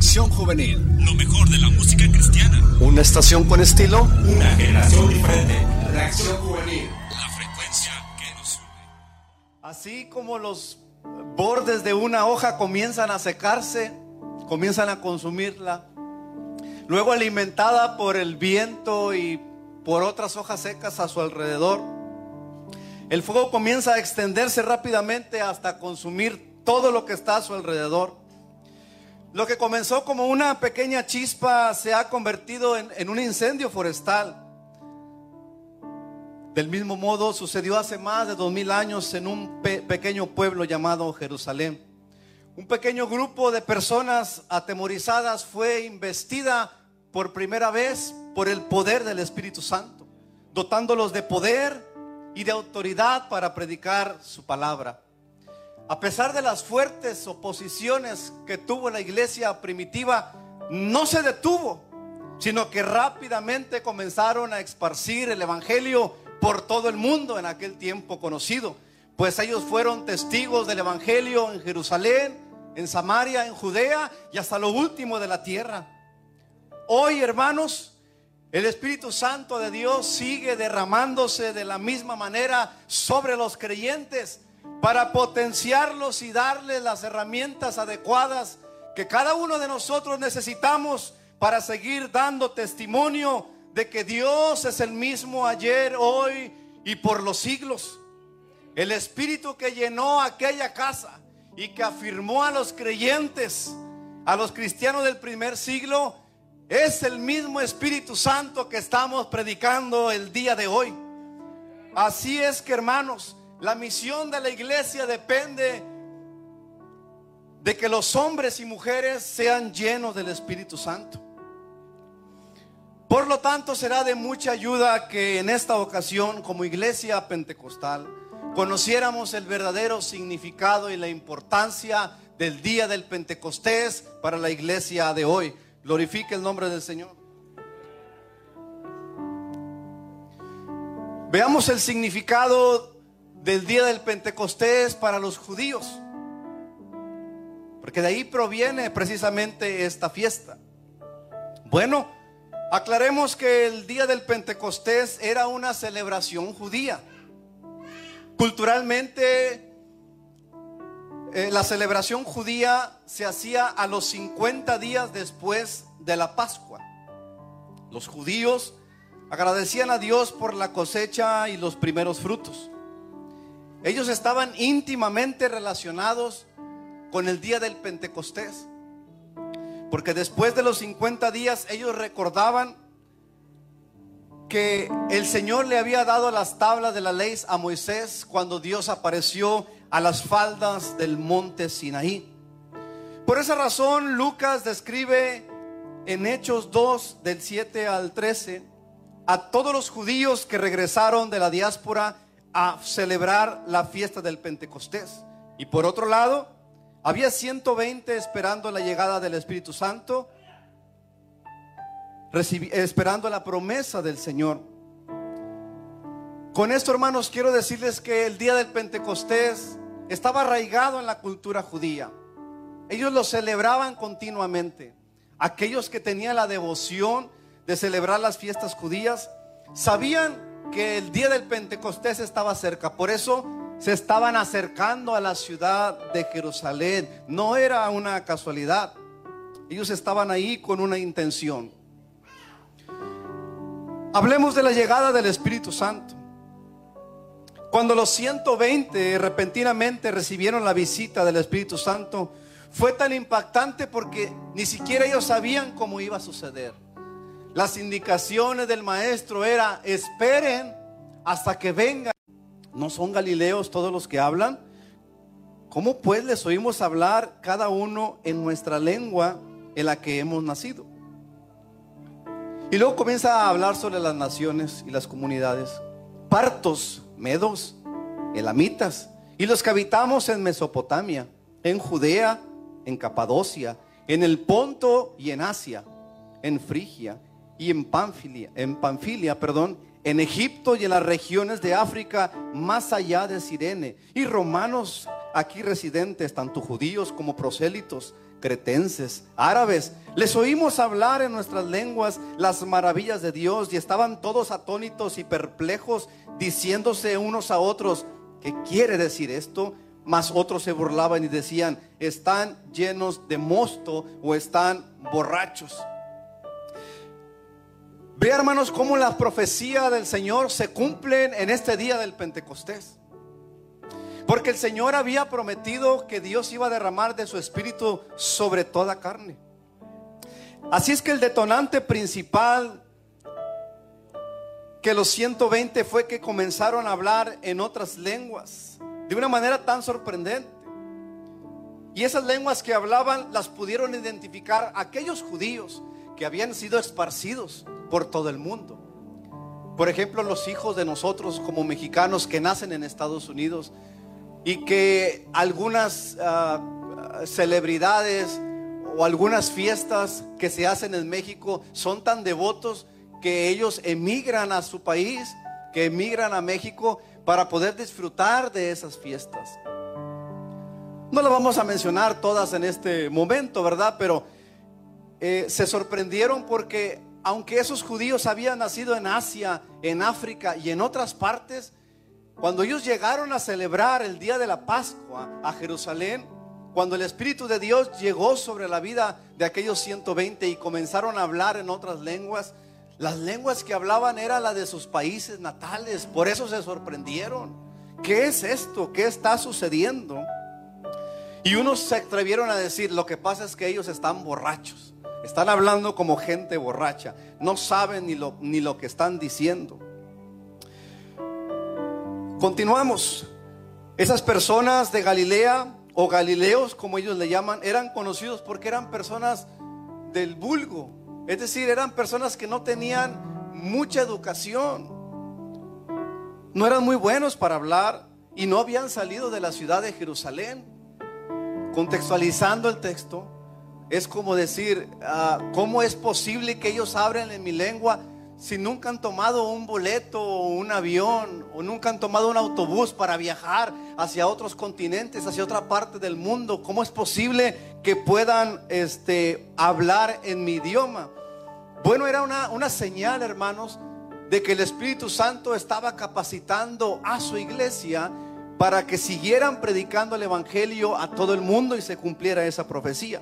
Reacción Juvenil. Lo mejor de la música cristiana. Una estación con estilo. Una generación diferente. Reacción Juvenil. La frecuencia que nos une. Así como los bordes de una hoja comienzan a secarse, comienzan a consumirla, luego alimentada por el viento y por otras hojas secas a su alrededor, el fuego comienza a extenderse rápidamente hasta consumir todo lo que está a su alrededor. Lo que comenzó como una pequeña chispa se ha convertido en, en un incendio forestal. Del mismo modo sucedió hace más de dos mil años en un pe- pequeño pueblo llamado Jerusalén. Un pequeño grupo de personas atemorizadas fue investida por primera vez por el poder del Espíritu Santo, dotándolos de poder y de autoridad para predicar su palabra. A pesar de las fuertes oposiciones que tuvo la iglesia primitiva, no se detuvo, sino que rápidamente comenzaron a esparcir el Evangelio por todo el mundo en aquel tiempo conocido. Pues ellos fueron testigos del Evangelio en Jerusalén, en Samaria, en Judea y hasta lo último de la tierra. Hoy, hermanos, el Espíritu Santo de Dios sigue derramándose de la misma manera sobre los creyentes para potenciarlos y darles las herramientas adecuadas que cada uno de nosotros necesitamos para seguir dando testimonio de que Dios es el mismo ayer, hoy y por los siglos. El Espíritu que llenó aquella casa y que afirmó a los creyentes, a los cristianos del primer siglo, es el mismo Espíritu Santo que estamos predicando el día de hoy. Así es que hermanos, la misión de la iglesia depende de que los hombres y mujeres sean llenos del Espíritu Santo. Por lo tanto, será de mucha ayuda que en esta ocasión, como iglesia pentecostal, conociéramos el verdadero significado y la importancia del día del Pentecostés para la iglesia de hoy. Glorifique el nombre del Señor. Veamos el significado del día del Pentecostés para los judíos. Porque de ahí proviene precisamente esta fiesta. Bueno, aclaremos que el día del Pentecostés era una celebración judía. Culturalmente, eh, la celebración judía se hacía a los 50 días después de la Pascua. Los judíos agradecían a Dios por la cosecha y los primeros frutos. Ellos estaban íntimamente relacionados con el día del Pentecostés. Porque después de los 50 días ellos recordaban que el Señor le había dado las tablas de la ley a Moisés cuando Dios apareció a las faldas del monte Sinaí. Por esa razón Lucas describe en Hechos 2 del 7 al 13 a todos los judíos que regresaron de la diáspora a celebrar la fiesta del Pentecostés. Y por otro lado, había 120 esperando la llegada del Espíritu Santo, esperando la promesa del Señor. Con esto, hermanos, quiero decirles que el día del Pentecostés estaba arraigado en la cultura judía. Ellos lo celebraban continuamente. Aquellos que tenían la devoción de celebrar las fiestas judías sabían que el día del Pentecostés estaba cerca. Por eso se estaban acercando a la ciudad de Jerusalén. No era una casualidad. Ellos estaban ahí con una intención. Hablemos de la llegada del Espíritu Santo. Cuando los 120 repentinamente recibieron la visita del Espíritu Santo, fue tan impactante porque ni siquiera ellos sabían cómo iba a suceder. Las indicaciones del maestro era, esperen hasta que venga. ¿No son galileos todos los que hablan? ¿Cómo pues les oímos hablar cada uno en nuestra lengua en la que hemos nacido? Y luego comienza a hablar sobre las naciones y las comunidades. Partos, medos, elamitas, y los que habitamos en Mesopotamia, en Judea, en Capadocia, en el Ponto y en Asia, en Frigia y en Panfilia, en Panfilia, perdón, en Egipto y en las regiones de África más allá de Sirene, y romanos aquí residentes, tanto judíos como prosélitos, cretenses, árabes, les oímos hablar en nuestras lenguas las maravillas de Dios y estaban todos atónitos y perplejos, diciéndose unos a otros, ¿qué quiere decir esto? Mas otros se burlaban y decían, están llenos de mosto o están borrachos. Ve hermanos cómo la profecía del Señor se cumplen en este día del Pentecostés. Porque el Señor había prometido que Dios iba a derramar de su espíritu sobre toda carne. Así es que el detonante principal que los 120 fue que comenzaron a hablar en otras lenguas de una manera tan sorprendente. Y esas lenguas que hablaban las pudieron identificar aquellos judíos que habían sido esparcidos por todo el mundo. Por ejemplo, los hijos de nosotros como mexicanos que nacen en Estados Unidos y que algunas ah, celebridades o algunas fiestas que se hacen en México son tan devotos que ellos emigran a su país, que emigran a México para poder disfrutar de esas fiestas. No lo vamos a mencionar todas en este momento, ¿verdad? Pero eh, se sorprendieron porque aunque esos judíos habían nacido en Asia, en África y en otras partes, cuando ellos llegaron a celebrar el día de la Pascua a Jerusalén, cuando el Espíritu de Dios llegó sobre la vida de aquellos 120 y comenzaron a hablar en otras lenguas, las lenguas que hablaban eran las de sus países natales, por eso se sorprendieron. ¿Qué es esto? ¿Qué está sucediendo? Y unos se atrevieron a decir, lo que pasa es que ellos están borrachos. Están hablando como gente borracha. No saben ni lo, ni lo que están diciendo. Continuamos. Esas personas de Galilea o Galileos, como ellos le llaman, eran conocidos porque eran personas del vulgo. Es decir, eran personas que no tenían mucha educación. No eran muy buenos para hablar y no habían salido de la ciudad de Jerusalén. Contextualizando el texto, es como decir, ah, ¿cómo es posible que ellos hablen en mi lengua si nunca han tomado un boleto o un avión o nunca han tomado un autobús para viajar hacia otros continentes, hacia otra parte del mundo? ¿Cómo es posible que puedan este, hablar en mi idioma? Bueno, era una, una señal, hermanos, de que el Espíritu Santo estaba capacitando a su iglesia para que siguieran predicando el Evangelio a todo el mundo y se cumpliera esa profecía.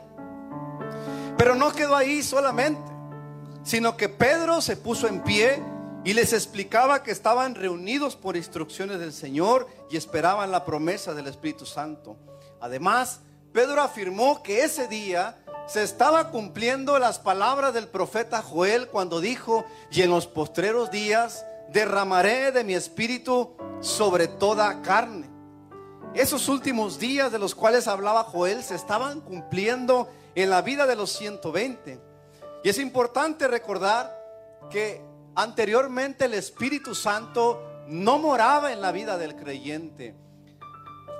Pero no quedó ahí solamente, sino que Pedro se puso en pie y les explicaba que estaban reunidos por instrucciones del Señor y esperaban la promesa del Espíritu Santo. Además, Pedro afirmó que ese día se estaba cumpliendo las palabras del profeta Joel cuando dijo, y en los postreros días derramaré de mi espíritu sobre toda carne. Esos últimos días de los cuales hablaba Joel se estaban cumpliendo en la vida de los 120. Y es importante recordar que anteriormente el Espíritu Santo no moraba en la vida del creyente.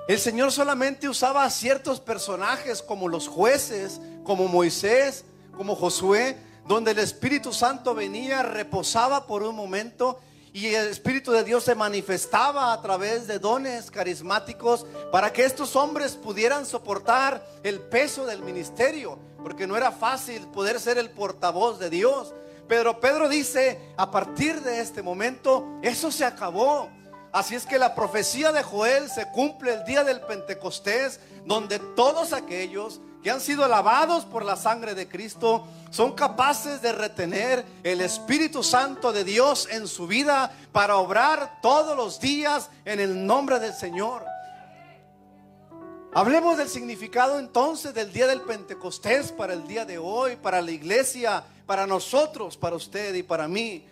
El Señor solamente usaba a ciertos personajes como los jueces, como Moisés, como Josué, donde el Espíritu Santo venía, reposaba por un momento y el Espíritu de Dios se manifestaba a través de dones carismáticos para que estos hombres pudieran soportar el peso del ministerio, porque no era fácil poder ser el portavoz de Dios. Pero Pedro dice, a partir de este momento, eso se acabó. Así es que la profecía de Joel se cumple el día del Pentecostés, donde todos aquellos han sido lavados por la sangre de Cristo son capaces de retener el Espíritu Santo de Dios en su vida para obrar todos los días en el nombre del Señor. Hablemos del significado entonces del día del Pentecostés para el día de hoy, para la iglesia, para nosotros, para usted y para mí.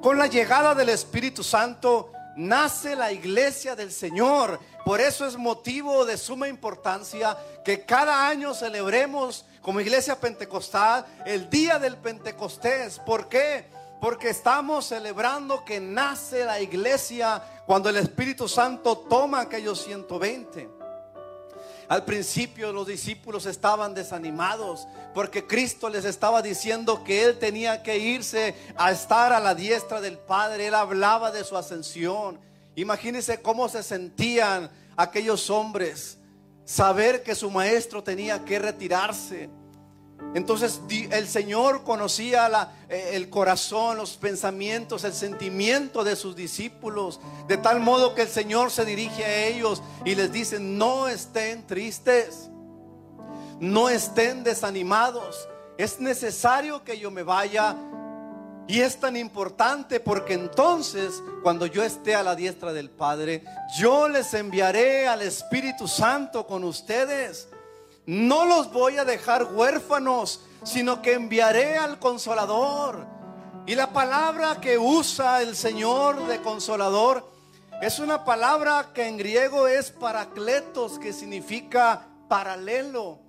Con la llegada del Espíritu Santo nace la iglesia del Señor. Por eso es motivo de suma importancia que cada año celebremos como iglesia pentecostal el día del Pentecostés. ¿Por qué? Porque estamos celebrando que nace la iglesia cuando el Espíritu Santo toma aquellos 120. Al principio los discípulos estaban desanimados porque Cristo les estaba diciendo que Él tenía que irse a estar a la diestra del Padre. Él hablaba de su ascensión. Imagínense cómo se sentían aquellos hombres saber que su maestro tenía que retirarse. Entonces el Señor conocía eh, el corazón, los pensamientos, el sentimiento de sus discípulos, de tal modo que el Señor se dirige a ellos y les dice, no estén tristes, no estén desanimados, es necesario que yo me vaya. Y es tan importante porque entonces, cuando yo esté a la diestra del Padre, yo les enviaré al Espíritu Santo con ustedes. No los voy a dejar huérfanos, sino que enviaré al consolador. Y la palabra que usa el Señor de consolador es una palabra que en griego es paracletos, que significa paralelo.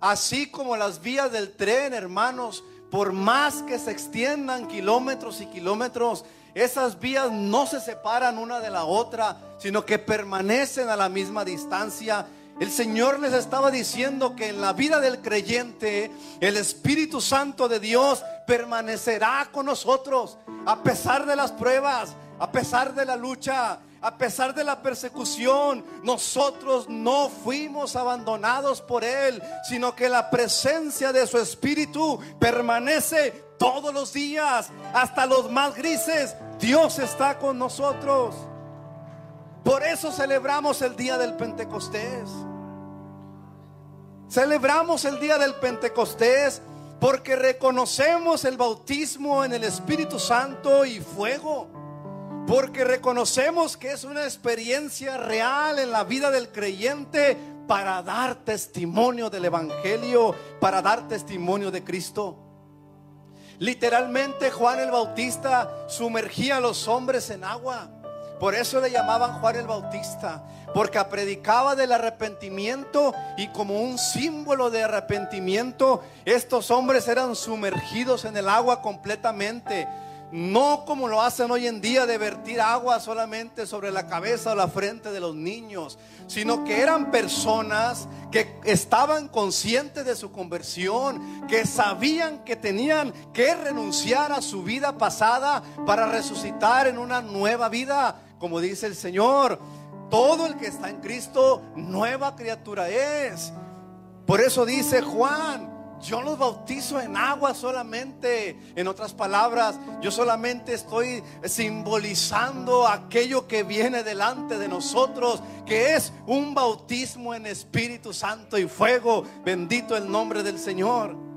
Así como las vías del tren, hermanos, por más que se extiendan kilómetros y kilómetros, esas vías no se separan una de la otra, sino que permanecen a la misma distancia. El Señor les estaba diciendo que en la vida del creyente el Espíritu Santo de Dios permanecerá con nosotros a pesar de las pruebas, a pesar de la lucha, a pesar de la persecución. Nosotros no fuimos abandonados por Él, sino que la presencia de su Espíritu permanece todos los días, hasta los más grises. Dios está con nosotros. Por eso celebramos el día del Pentecostés. Celebramos el día del Pentecostés porque reconocemos el bautismo en el Espíritu Santo y fuego. Porque reconocemos que es una experiencia real en la vida del creyente para dar testimonio del Evangelio, para dar testimonio de Cristo. Literalmente Juan el Bautista sumergía a los hombres en agua. Por eso le llamaban Juan el Bautista, porque predicaba del arrepentimiento y como un símbolo de arrepentimiento, estos hombres eran sumergidos en el agua completamente. No como lo hacen hoy en día de vertir agua solamente sobre la cabeza o la frente de los niños, sino que eran personas que estaban conscientes de su conversión, que sabían que tenían que renunciar a su vida pasada para resucitar en una nueva vida, como dice el Señor. Todo el que está en Cristo, nueva criatura es. Por eso dice Juan, yo los bautizo en agua solamente. En otras palabras, yo solamente estoy simbolizando aquello que viene delante de nosotros, que es un bautismo en Espíritu Santo y fuego. Bendito el nombre del Señor.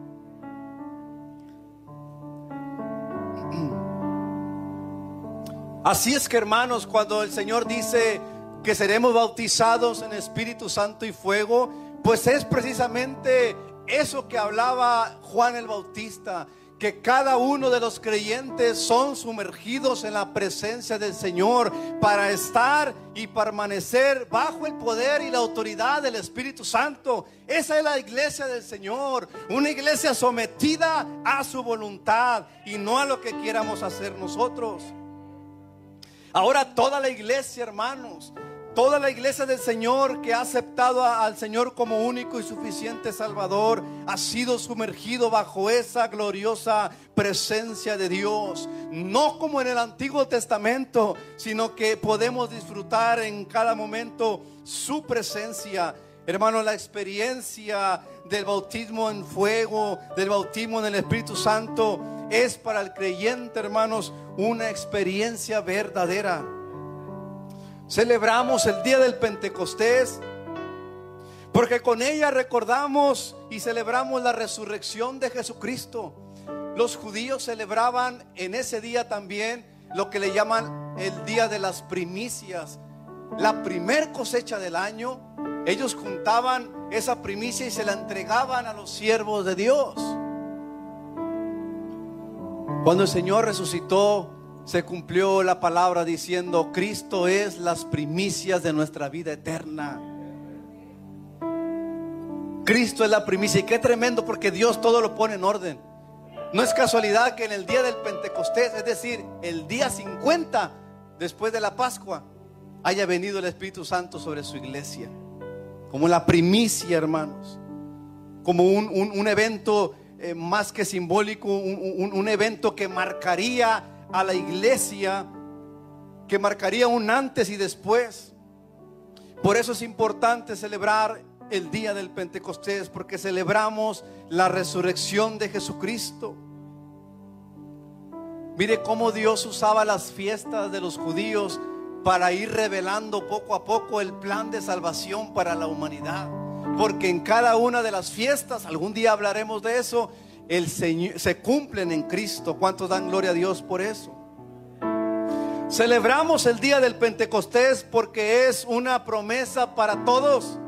Así es que hermanos, cuando el Señor dice que seremos bautizados en Espíritu Santo y fuego, pues es precisamente eso que hablaba Juan el Bautista, que cada uno de los creyentes son sumergidos en la presencia del Señor para estar y permanecer bajo el poder y la autoridad del Espíritu Santo. Esa es la iglesia del Señor, una iglesia sometida a su voluntad y no a lo que quieramos hacer nosotros. Ahora toda la iglesia, hermanos, toda la iglesia del Señor que ha aceptado al Señor como único y suficiente Salvador, ha sido sumergido bajo esa gloriosa presencia de Dios. No como en el Antiguo Testamento, sino que podemos disfrutar en cada momento su presencia. Hermano, la experiencia del bautismo en fuego, del bautismo en el Espíritu Santo, es para el creyente, hermanos, una experiencia verdadera. Celebramos el día del Pentecostés porque con ella recordamos y celebramos la resurrección de Jesucristo. Los judíos celebraban en ese día también lo que le llaman el día de las primicias. La primer cosecha del año, ellos juntaban esa primicia y se la entregaban a los siervos de Dios. Cuando el Señor resucitó, se cumplió la palabra diciendo, Cristo es las primicias de nuestra vida eterna. Cristo es la primicia y qué tremendo porque Dios todo lo pone en orden. No es casualidad que en el día del Pentecostés, es decir, el día 50 después de la Pascua, haya venido el Espíritu Santo sobre su iglesia. Como la primicia, hermanos. Como un, un- un evento eh, más que simbólico, un, un- un evento que marcaría a la iglesia, que marcaría un antes y después. Por eso es importante celebrar el día del Pentecostés porque celebramos la resurrección de Jesucristo. Mire cómo Dios usaba las fiestas de los judíos para ir revelando poco a poco el plan de salvación para la humanidad. Porque en cada una de las fiestas, algún día hablaremos de eso, el Señor, se cumplen en Cristo. ¿Cuántos dan gloria a Dios por eso? Celebramos el día del Pentecostés porque es una promesa para todos.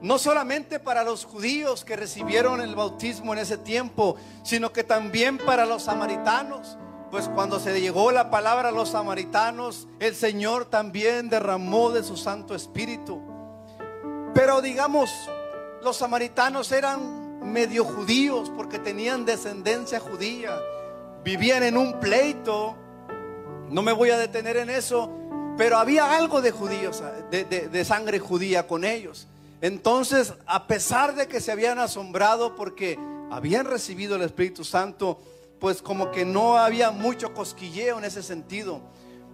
No solamente para los judíos que recibieron el bautismo en ese tiempo, sino que también para los samaritanos. Pues cuando se llegó la palabra a los samaritanos, el Señor también derramó de su Santo Espíritu. Pero digamos, los samaritanos eran medio judíos porque tenían descendencia judía. Vivían en un pleito. No me voy a detener en eso, pero había algo de judíos, de, de sangre judía con ellos. Entonces, a pesar de que se habían asombrado porque habían recibido el Espíritu Santo, pues como que no había mucho cosquilleo en ese sentido.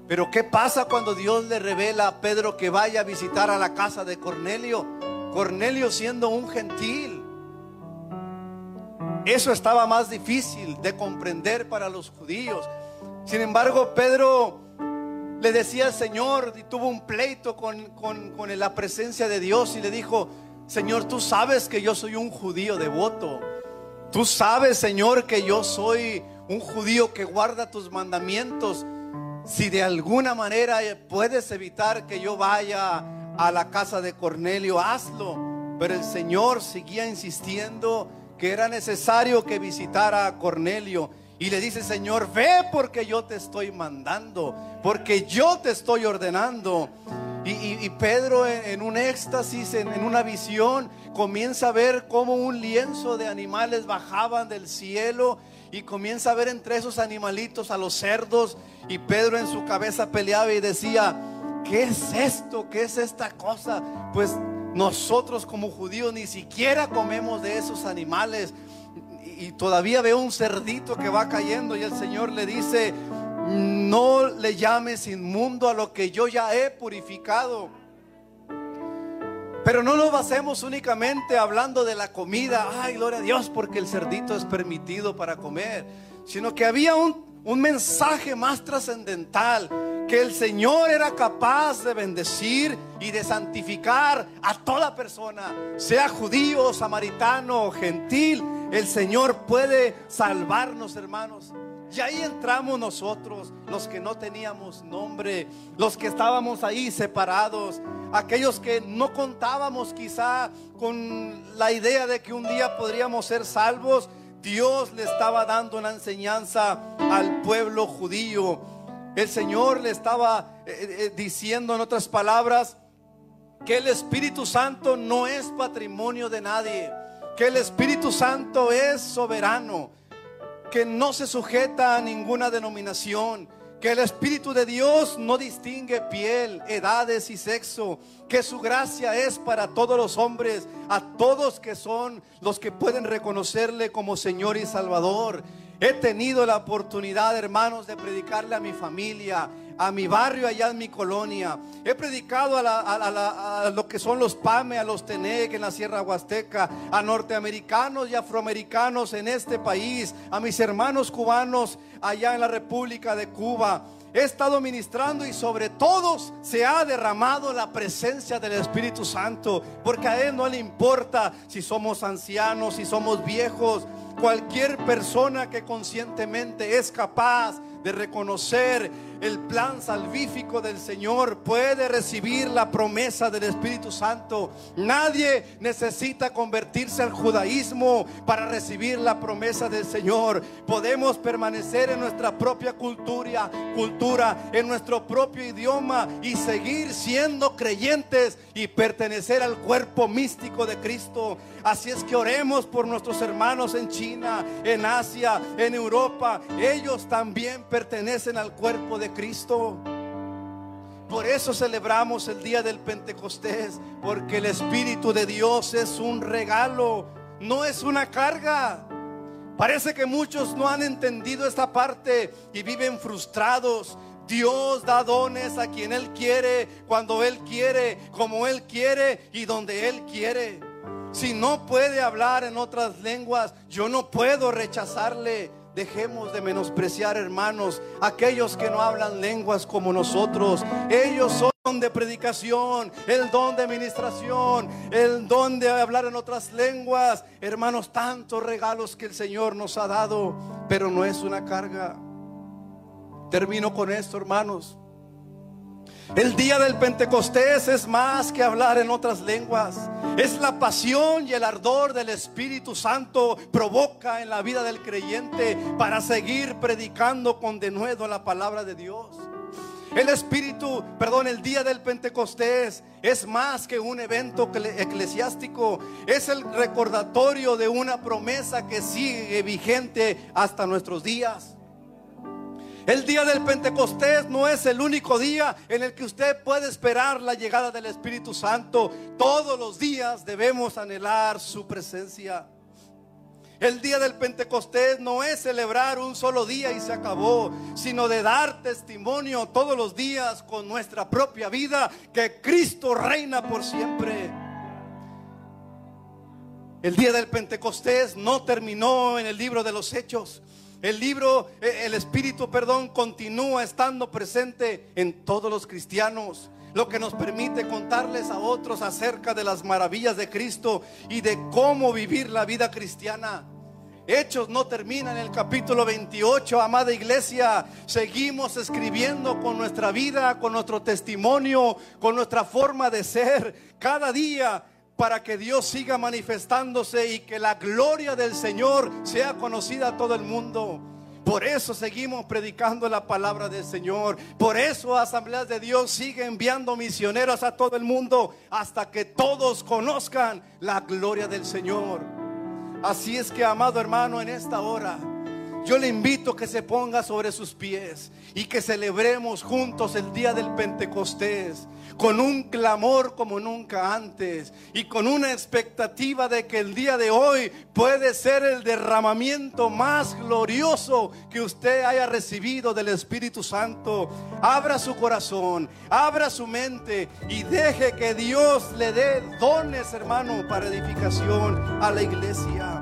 Pero ¿qué pasa cuando Dios le revela a Pedro que vaya a visitar a la casa de Cornelio? Cornelio siendo un gentil. Eso estaba más difícil de comprender para los judíos. Sin embargo, Pedro le decía al Señor y tuvo un pleito con, con, la presencia de Dios y le dijo, Señor, tú sabes que yo soy un judío devoto. Tú sabes, Señor, que yo soy un judío que guarda tus mandamientos. Si de alguna manera puedes evitar que yo vaya a la casa de Cornelio, hazlo. Pero el Señor seguía insistiendo que era necesario que visitara a Cornelio. Y le dice, Señor, ve porque yo te estoy mandando, porque yo te estoy ordenando. Y, Pedro en, un éxtasis, en, en, una visión, comienza a ver cómo un lienzo de animales bajaban del cielo y comienza a ver entre esos animalitos a los cerdos. Y Pedro en su cabeza peleaba y decía, ¿qué es esto? ¿Qué es esta cosa? Pues nosotros como judíos ni siquiera comemos de esos animales y todavía veo un cerdito que va cayendo y el Señor le dice, no le llames inmundo a lo que yo ya he purificado. Pero no lo basemos únicamente hablando de la comida, ay, gloria a Dios, porque el cerdito es permitido para comer, sino que había un, un mensaje más trascendental, que el Señor era capaz de bendecir y de santificar a toda persona, sea judío, samaritano, gentil, el Señor puede salvarnos, hermanos. Y ahí entramos nosotros, los que no teníamos nombre, los que estábamos ahí separados, aquellos que no contábamos quizá con la idea de que un día podríamos ser salvos. Dios le estaba dando una enseñanza al pueblo judío. El Señor le estaba eh, eh, diciendo en otras palabras que el Espíritu Santo no es patrimonio de nadie que el Espíritu Santo es soberano, que no se sujeta a ninguna denominación, que el Espíritu de Dios no distingue piel, edades y sexo, que su gracia es para todos los hombres, a todos que son los que pueden reconocerle como Señor y Salvador. He tenido la oportunidad, hermanos, de predicarle a mi familia, a mi barrio allá en mi colonia. He predicado a, lo que son los PAME, a los TENEC en la Sierra Huasteca, a norteamericanos y afroamericanos en este país, a mis hermanos cubanos allá en la República de Cuba. He estado ministrando y sobre todos se ha derramado la presencia del Espíritu Santo, porque a Él no le importa si somos ancianos, si somos viejos, cualquier persona que conscientemente es capaz de reconocer el plan salvífico del Señor, puede recibir la promesa del Espíritu Santo. Nadie necesita convertirse al judaísmo para recibir la promesa del Señor. Podemos permanecer en nuestra propia cultura, cultura, en nuestro propio idioma y seguir siendo creyentes y pertenecer al cuerpo místico de Cristo. Así es que oremos por nuestros hermanos en En Asia, en Europa. Ellos también pertenecen al cuerpo de Cristo. Por eso celebramos el día del Pentecostés, porque el Espíritu de Dios es un regalo, no es una carga. Parece que muchos no han entendido esta parte y viven frustrados, Dios da dones a quien Él quiere, cuando Él quiere, como Él quiere y donde Él quiere. Si no puede hablar en otras lenguas, yo no puedo rechazarle. Dejemos de menospreciar, hermanos, aquellos que no hablan lenguas como nosotros. Ellos son de predicación, el don de administración, el don de hablar en otras lenguas. Hermanos, tantos regalos que el Señor nos ha dado, pero no es una carga. Termino con esto, hermanos. El día del Pentecostés es más que hablar en otras lenguas. Es la pasión y el ardor del Espíritu Santo provoca en la vida del creyente para seguir predicando con denuedo la palabra de Dios. El Espíritu, perdón, el día del Pentecostés es más que un evento eclesiástico, es el recordatorio de una promesa que sigue vigente hasta nuestros días. El día del Pentecostés no es el único día en el que usted puede esperar la llegada del Espíritu Santo. Todos los días debemos anhelar su presencia. El día del Pentecostés no es celebrar un solo día y se acabó, sino de dar testimonio todos los días con nuestra propia vida que Cristo reina por siempre. El día del Pentecostés no terminó en el libro de los hechos. El libro, eh, el Espíritu, perdón, continúa estando presente en todos los cristianos, lo que nos permite contarles a otros acerca de las maravillas de Cristo y de cómo vivir la vida cristiana. Hechos no termina en el capítulo 28, amada iglesia. Seguimos escribiendo con nuestra vida, con nuestro testimonio, con nuestra forma de ser. Cada día para que Dios siga manifestándose y que la gloria del Señor sea conocida a todo el mundo. Por eso seguimos predicando la palabra del Señor. Por eso Asambleas de Dios sigue enviando misioneros a todo el mundo hasta que todos conozcan la gloria del Señor. Así es que, amado hermano, en esta hora yo le invito a que se ponga sobre sus pies y que celebremos juntos el día del Pentecostés con un clamor como nunca antes y con una expectativa de que el día de hoy puede ser el derramamiento más glorioso que usted haya recibido del Espíritu Santo. Abra su corazón, abra su mente y deje que Dios le dé dones, hermano, para edificación a la iglesia.